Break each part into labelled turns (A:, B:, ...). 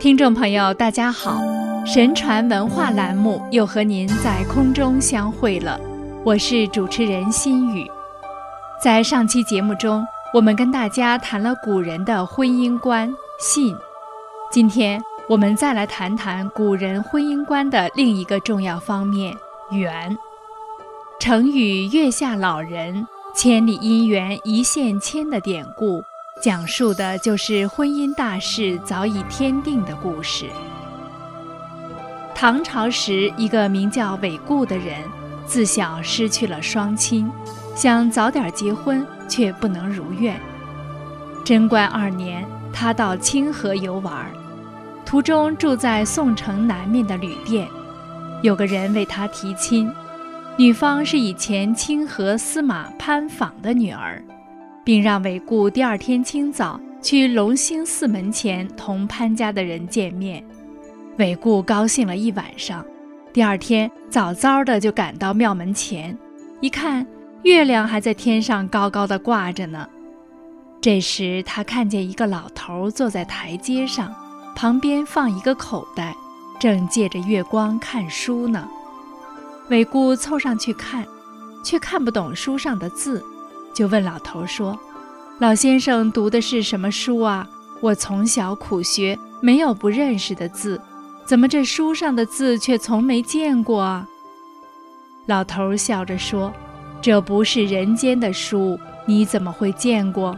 A: 听众朋友，大家好！神传文化栏目又和您在空中相会了，我是主持人心雨。在上期节目中，我们跟大家谈了古人的婚姻观信，今天我们再来谈谈古人婚姻观的另一个重要方面缘。成语“月下老人，千里姻缘一线牵”的典故。讲述的就是婚姻大事早已天定的故事。唐朝时，一个名叫韦固的人，自小失去了双亲，想早点结婚，却不能如愿。贞观二年，他到清河游玩，途中住在宋城南面的旅店，有个人为他提亲，女方是以前清河司马潘昉的女儿。并让韦固第二天清早去隆兴寺门前同潘家的人见面。韦固高兴了一晚上，第二天早早的就赶到庙门前，一看月亮还在天上高高的挂着呢。这时他看见一个老头坐在台阶上，旁边放一个口袋，正借着月光看书呢。韦固凑上去看，却看不懂书上的字。就问老头说：“老先生读的是什么书啊？我从小苦学，没有不认识的字，怎么这书上的字却从没见过啊？”老头笑着说：“这不是人间的书，你怎么会见过？”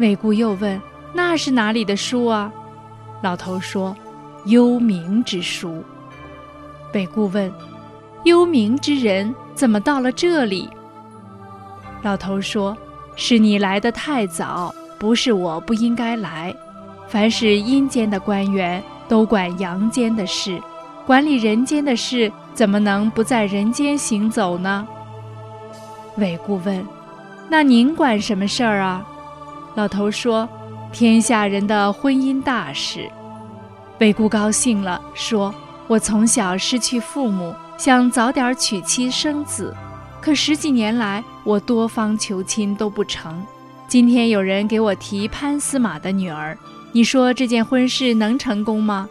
A: 韦固又问：“那是哪里的书啊？”老头说：“幽冥之书。”韦固问：“幽冥之人怎么到了这里？”老头说：“是你来的太早，不是我不应该来。凡是阴间的官员都管阳间的事，管理人间的事，怎么能不在人间行走呢？”韦固问：“那您管什么事儿啊？”老头说：“天下人的婚姻大事。”韦固高兴了，说：“我从小失去父母，想早点娶妻生子。”可十几年来，我多方求亲都不成。今天有人给我提潘司马的女儿，你说这件婚事能成功吗？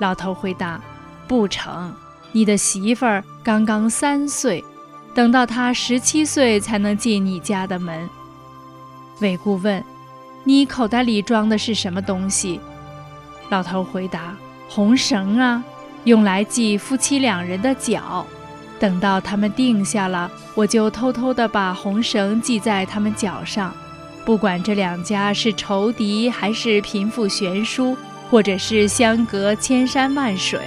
A: 老头回答：“不成。你的媳妇儿刚刚三岁，等到她十七岁才能进你家的门。”韦固问：“你口袋里装的是什么东西？”老头回答：“红绳啊，用来系夫妻两人的脚。”等到他们定下了，我就偷偷地把红绳系在他们脚上。不管这两家是仇敌，还是贫富悬殊，或者是相隔千山万水，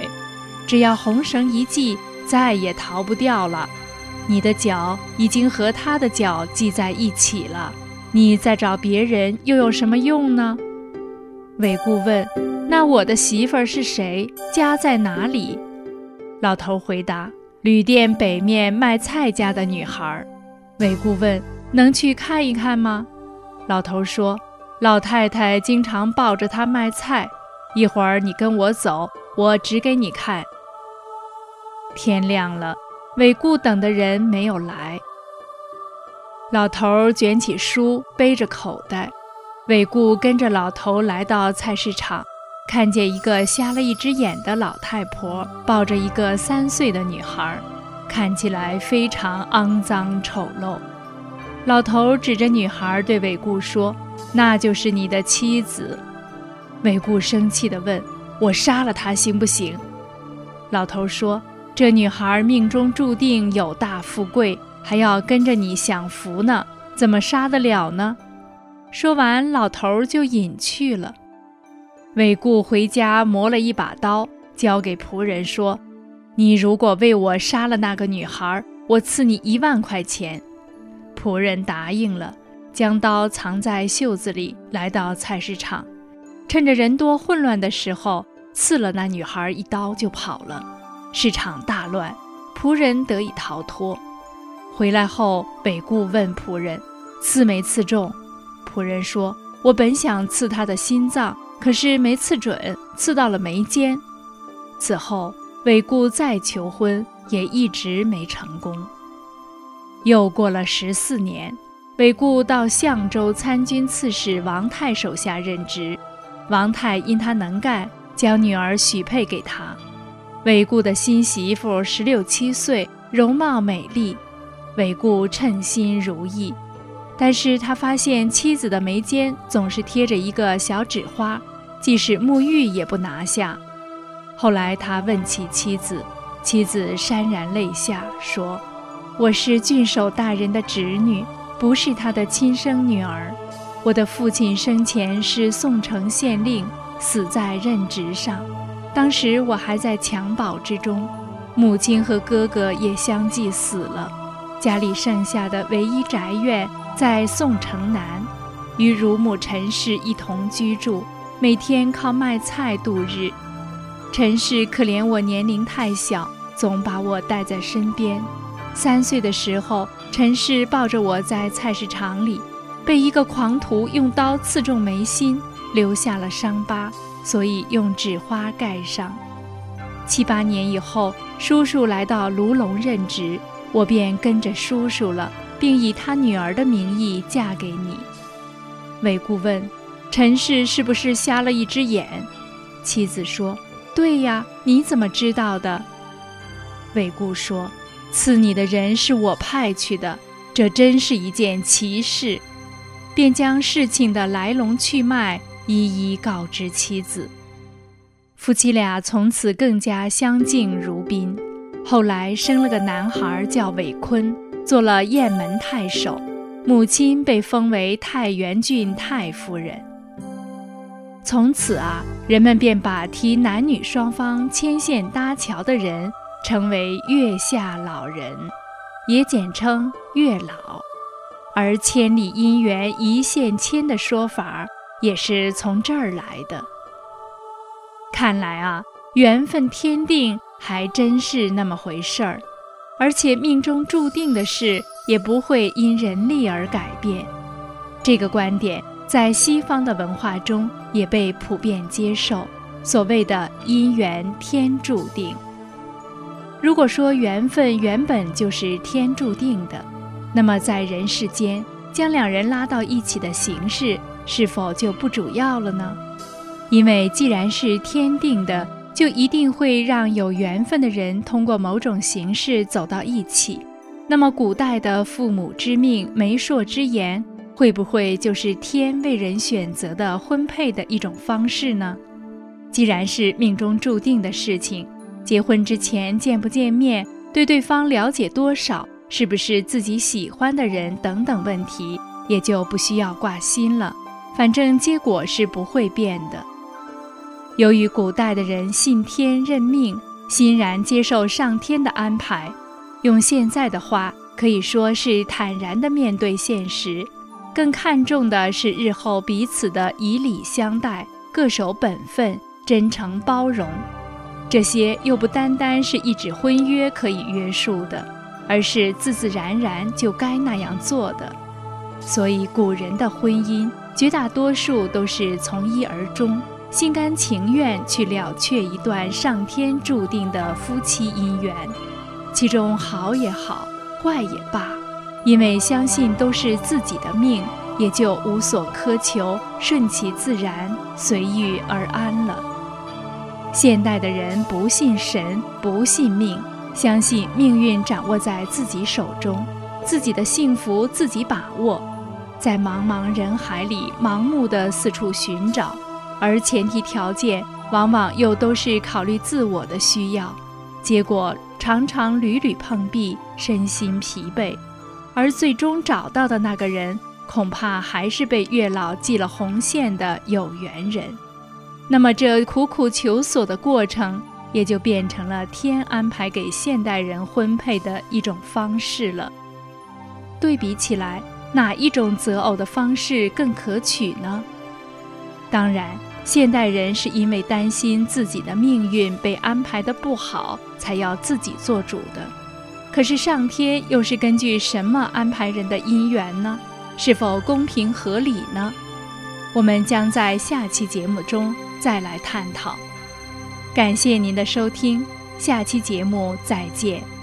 A: 只要红绳一系，再也逃不掉了。你的脚已经和他的脚系在一起了，你再找别人又有什么用呢？韦固问：“那我的媳妇儿是谁？家在哪里？”老头回答。旅店北面卖菜家的女孩，韦固问：“能去看一看吗？”老头说：“老太太经常抱着她卖菜，一会儿你跟我走，我指给你看。”天亮了，韦固等的人没有来。老头卷起书，背着口袋，韦固跟着老头来到菜市场。看见一个瞎了一只眼的老太婆抱着一个三岁的女孩，看起来非常肮脏丑陋。老头指着女孩对韦固说：“那就是你的妻子。”韦固生气地问：“我杀了她行不行？”老头说：“这女孩命中注定有大富贵，还要跟着你享福呢，怎么杀得了呢？”说完，老头就隐去了。韦固回家磨了一把刀，交给仆人说：“你如果为我杀了那个女孩，我赐你一万块钱。”仆人答应了，将刀藏在袖子里，来到菜市场，趁着人多混乱的时候，刺了那女孩一刀就跑了。市场大乱，仆人得以逃脱。回来后，韦固问仆人：“刺没刺中？”仆人说：“我本想刺他的心脏。”可是没刺准，刺到了眉间。此后，韦固再求婚也一直没成功。又过了十四年，韦固到相州参军刺史王泰手下任职。王泰因他能干，将女儿许配给他。韦固的新媳妇十六七岁，容貌美丽，韦固称心如意。但是他发现妻子的眉间总是贴着一个小纸花，即使沐浴也不拿下。后来他问起妻子，妻子潸然泪下，说：“我是郡守大人的侄女，不是他的亲生女儿。我的父亲生前是宋城县令，死在任职上。当时我还在襁褓之中，母亲和哥哥也相继死了，家里剩下的唯一宅院。”在宋城南，与乳母陈氏一同居住，每天靠卖菜度日。陈氏可怜我年龄太小，总把我带在身边。三岁的时候，陈氏抱着我在菜市场里，被一个狂徒用刀刺中眉心，留下了伤疤，所以用纸花盖上。七八年以后，叔叔来到卢龙任职，我便跟着叔叔了。并以他女儿的名义嫁给你。韦固问：“陈氏是不是瞎了一只眼？”妻子说：“对呀，你怎么知道的？”韦固说：“赐你的人是我派去的，这真是一件奇事。”便将事情的来龙去脉一一告知妻子。夫妻俩从此更加相敬如宾。后来生了个男孩，叫韦坤。做了雁门太守，母亲被封为太原郡太夫人。从此啊，人们便把提男女双方牵线搭桥的人称为月下老人，也简称月老。而千里姻缘一线牵的说法也是从这儿来的。看来啊，缘分天定还真是那么回事儿。而且命中注定的事也不会因人力而改变，这个观点在西方的文化中也被普遍接受。所谓的因缘天注定。如果说缘分原本就是天注定的，那么在人世间将两人拉到一起的形式是否就不主要了呢？因为既然是天定的。就一定会让有缘分的人通过某种形式走到一起。那么，古代的父母之命、媒妁之言，会不会就是天为人选择的婚配的一种方式呢？既然是命中注定的事情，结婚之前见不见面、对对方了解多少、是不是自己喜欢的人等等问题，也就不需要挂心了。反正结果是不会变的。由于古代的人信天认命，欣然接受上天的安排，用现在的话可以说是坦然地面对现实，更看重的是日后彼此的以礼相待，各守本分，真诚包容。这些又不单单是一纸婚约可以约束的，而是自自然然就该那样做的。所以古人的婚姻绝大多数都是从一而终。心甘情愿去了却一段上天注定的夫妻姻缘，其中好也好，坏也罢，因为相信都是自己的命，也就无所苛求，顺其自然，随遇而安了。现代的人不信神，不信命，相信命运掌握在自己手中，自己的幸福自己把握，在茫茫人海里盲目的四处寻找。而前提条件往往又都是考虑自我的需要，结果常常屡屡碰壁，身心疲惫，而最终找到的那个人，恐怕还是被月老系了红线的有缘人。那么这苦苦求索的过程，也就变成了天安排给现代人婚配的一种方式了。对比起来，哪一种择偶的方式更可取呢？当然。现代人是因为担心自己的命运被安排的不好，才要自己做主的。可是上天又是根据什么安排人的姻缘呢？是否公平合理呢？我们将在下期节目中再来探讨。感谢您的收听，下期节目再见。